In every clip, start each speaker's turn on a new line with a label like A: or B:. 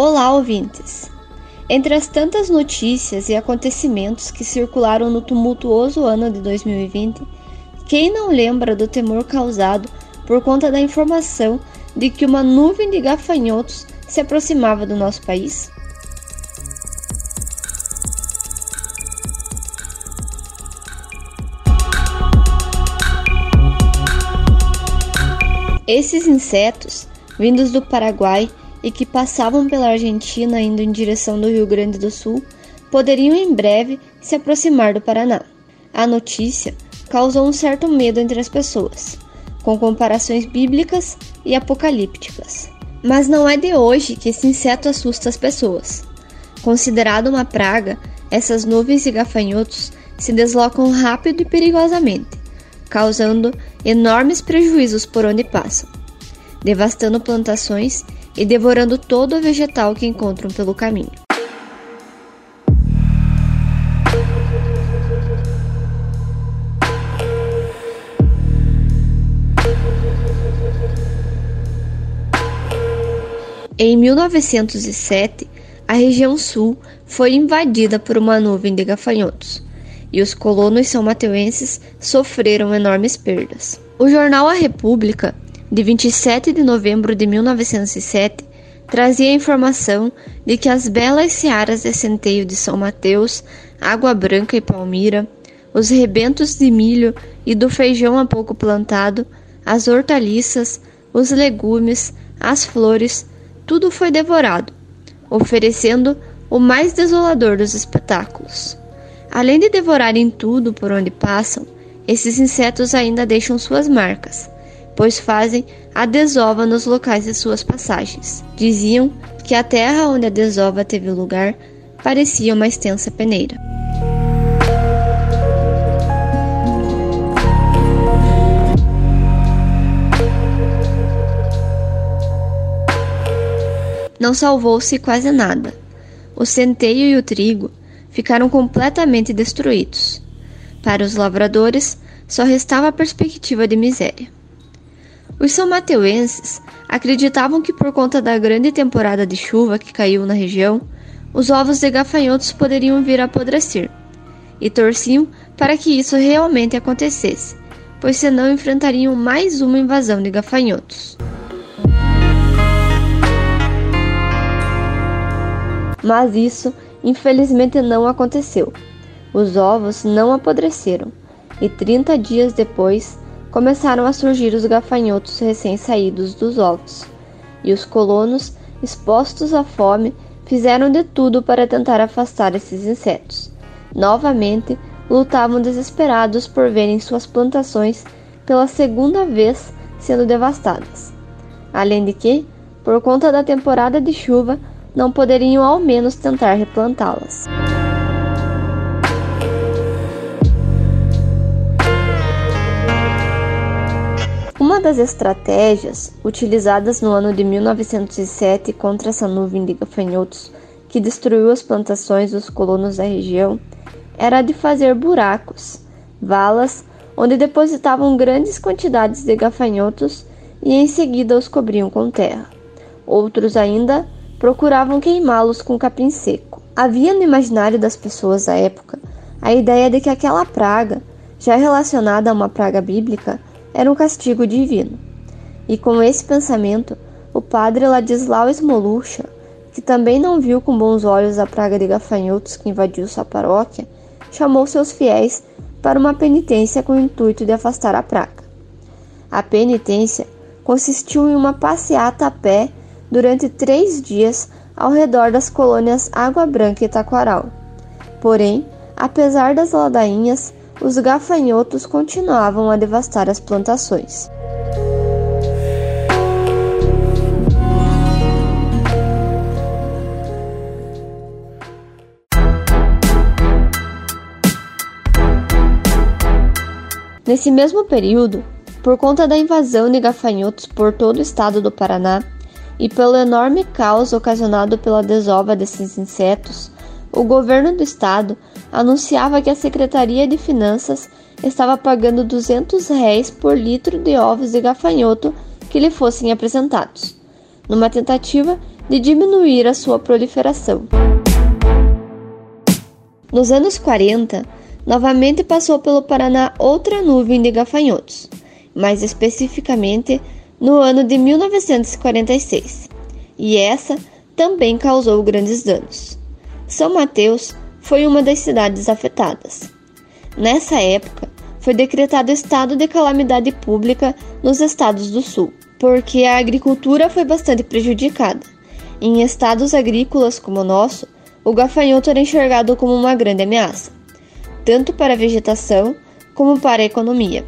A: Olá, ouvintes! Entre as tantas notícias e acontecimentos que circularam no tumultuoso ano de 2020, quem não lembra do temor causado por conta da informação de que uma nuvem de gafanhotos se aproximava do nosso país? Esses insetos, vindos do Paraguai e que passavam pela Argentina indo em direção do Rio Grande do Sul, poderiam em breve se aproximar do Paraná. A notícia causou um certo medo entre as pessoas, com comparações bíblicas e apocalípticas. Mas não é de hoje que esse inseto assusta as pessoas. Considerado uma praga, essas nuvens e gafanhotos se deslocam rápido e perigosamente, causando enormes prejuízos por onde passam, devastando plantações e devorando todo o vegetal que encontram pelo caminho. Em 1907, a região sul foi invadida por uma nuvem de gafanhotos e os colonos são mateuenses sofreram enormes perdas. O jornal A República, de 27 de novembro de 1907, trazia a informação de que as belas searas de centeio de São Mateus, Água Branca e Palmira, os rebentos de milho e do feijão a pouco plantado, as hortaliças, os legumes, as flores, tudo foi devorado, oferecendo o mais desolador dos espetáculos. Além de devorarem tudo por onde passam, esses insetos ainda deixam suas marcas, pois fazem a desova nos locais de suas passagens. Diziam que a terra onde a desova teve lugar parecia uma extensa peneira. não salvou-se quase nada. O centeio e o trigo ficaram completamente destruídos. Para os lavradores, só restava a perspectiva de miséria. Os são mateuenses acreditavam que por conta da grande temporada de chuva que caiu na região, os ovos de gafanhotos poderiam vir a apodrecer, e torciam para que isso realmente acontecesse, pois senão enfrentariam mais uma invasão de gafanhotos. Mas isso, infelizmente, não aconteceu. Os ovos não apodreceram, e 30 dias depois começaram a surgir os gafanhotos recém-saídos dos ovos. E os colonos, expostos à fome, fizeram de tudo para tentar afastar esses insetos. Novamente, lutavam desesperados por verem suas plantações pela segunda vez sendo devastadas. Além de que, por conta da temporada de chuva, não poderiam ao menos tentar replantá-las. Uma das estratégias utilizadas no ano de 1907 contra essa nuvem de gafanhotos que destruiu as plantações dos colonos da região era a de fazer buracos, valas, onde depositavam grandes quantidades de gafanhotos e em seguida os cobriam com terra. Outros ainda procuravam queimá-los com capim seco. Havia no imaginário das pessoas da época a ideia de que aquela praga, já relacionada a uma praga bíblica, era um castigo divino. E com esse pensamento, o padre Ladislau Smolucha, que também não viu com bons olhos a praga de gafanhotos que invadiu sua paróquia, chamou seus fiéis para uma penitência com o intuito de afastar a praga. A penitência consistiu em uma passeata a pé durante três dias ao redor das colônias Água Branca e Taquaral. Porém, apesar das ladainhas, os gafanhotos continuavam a devastar as plantações. Nesse mesmo período, por conta da invasão de gafanhotos por todo o estado do Paraná e pelo enorme caos ocasionado pela desova desses insetos, o governo do estado anunciava que a Secretaria de Finanças estava pagando 200 réis por litro de ovos de gafanhoto que lhe fossem apresentados, numa tentativa de diminuir a sua proliferação. Nos anos 40, novamente passou pelo Paraná outra nuvem de gafanhotos, mais especificamente no ano de 1946, e essa também causou grandes danos. São Mateus foi uma das cidades afetadas. Nessa época, foi decretado estado de calamidade pública nos estados do sul, porque a agricultura foi bastante prejudicada. Em estados agrícolas como o nosso, o gafanhoto era enxergado como uma grande ameaça, tanto para a vegetação como para a economia.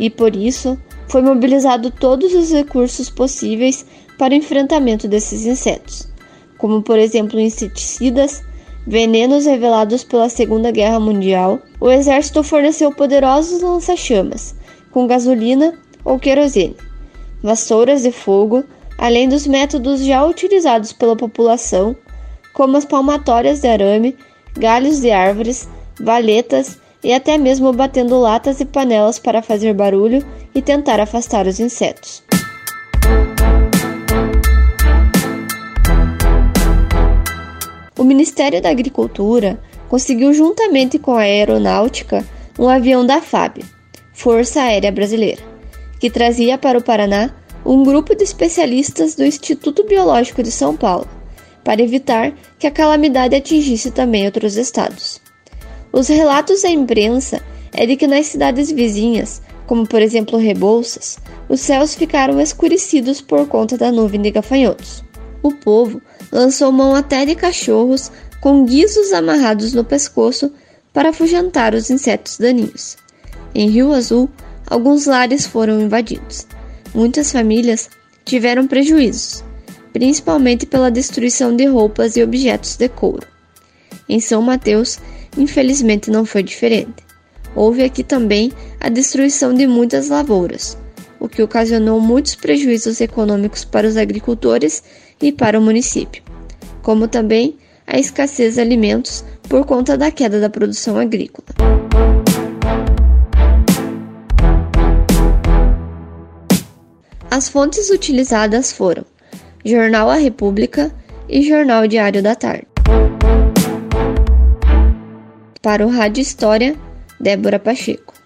A: E por isso, foi mobilizado todos os recursos possíveis para o enfrentamento desses insetos, como por exemplo inseticidas, venenos revelados pela Segunda Guerra Mundial. O exército forneceu poderosos lança-chamas com gasolina ou querosene, vassouras de fogo, além dos métodos já utilizados pela população como as palmatórias de arame, galhos de árvores, valetas e até mesmo batendo latas e panelas para fazer barulho e tentar afastar os insetos. O Ministério da Agricultura conseguiu, juntamente com a Aeronáutica, um avião da FAB, Força Aérea Brasileira, que trazia para o Paraná um grupo de especialistas do Instituto Biológico de São Paulo, para evitar que a calamidade atingisse também outros estados. Os relatos da imprensa é de que nas cidades vizinhas, como por exemplo Rebouças, os céus ficaram escurecidos por conta da nuvem de gafanhotos. O povo lançou mão até de cachorros com guizos amarrados no pescoço para afugentar os insetos daninhos. Em Rio Azul, alguns lares foram invadidos. Muitas famílias tiveram prejuízos, principalmente pela destruição de roupas e objetos de couro. Em São Mateus, infelizmente não foi diferente. Houve aqui também a destruição de muitas lavouras, o que ocasionou muitos prejuízos econômicos para os agricultores e para o município, como também a escassez de alimentos por conta da queda da produção agrícola. As fontes utilizadas foram Jornal A República e Jornal Diário da Tarde. Para o Rádio História, Débora Pacheco.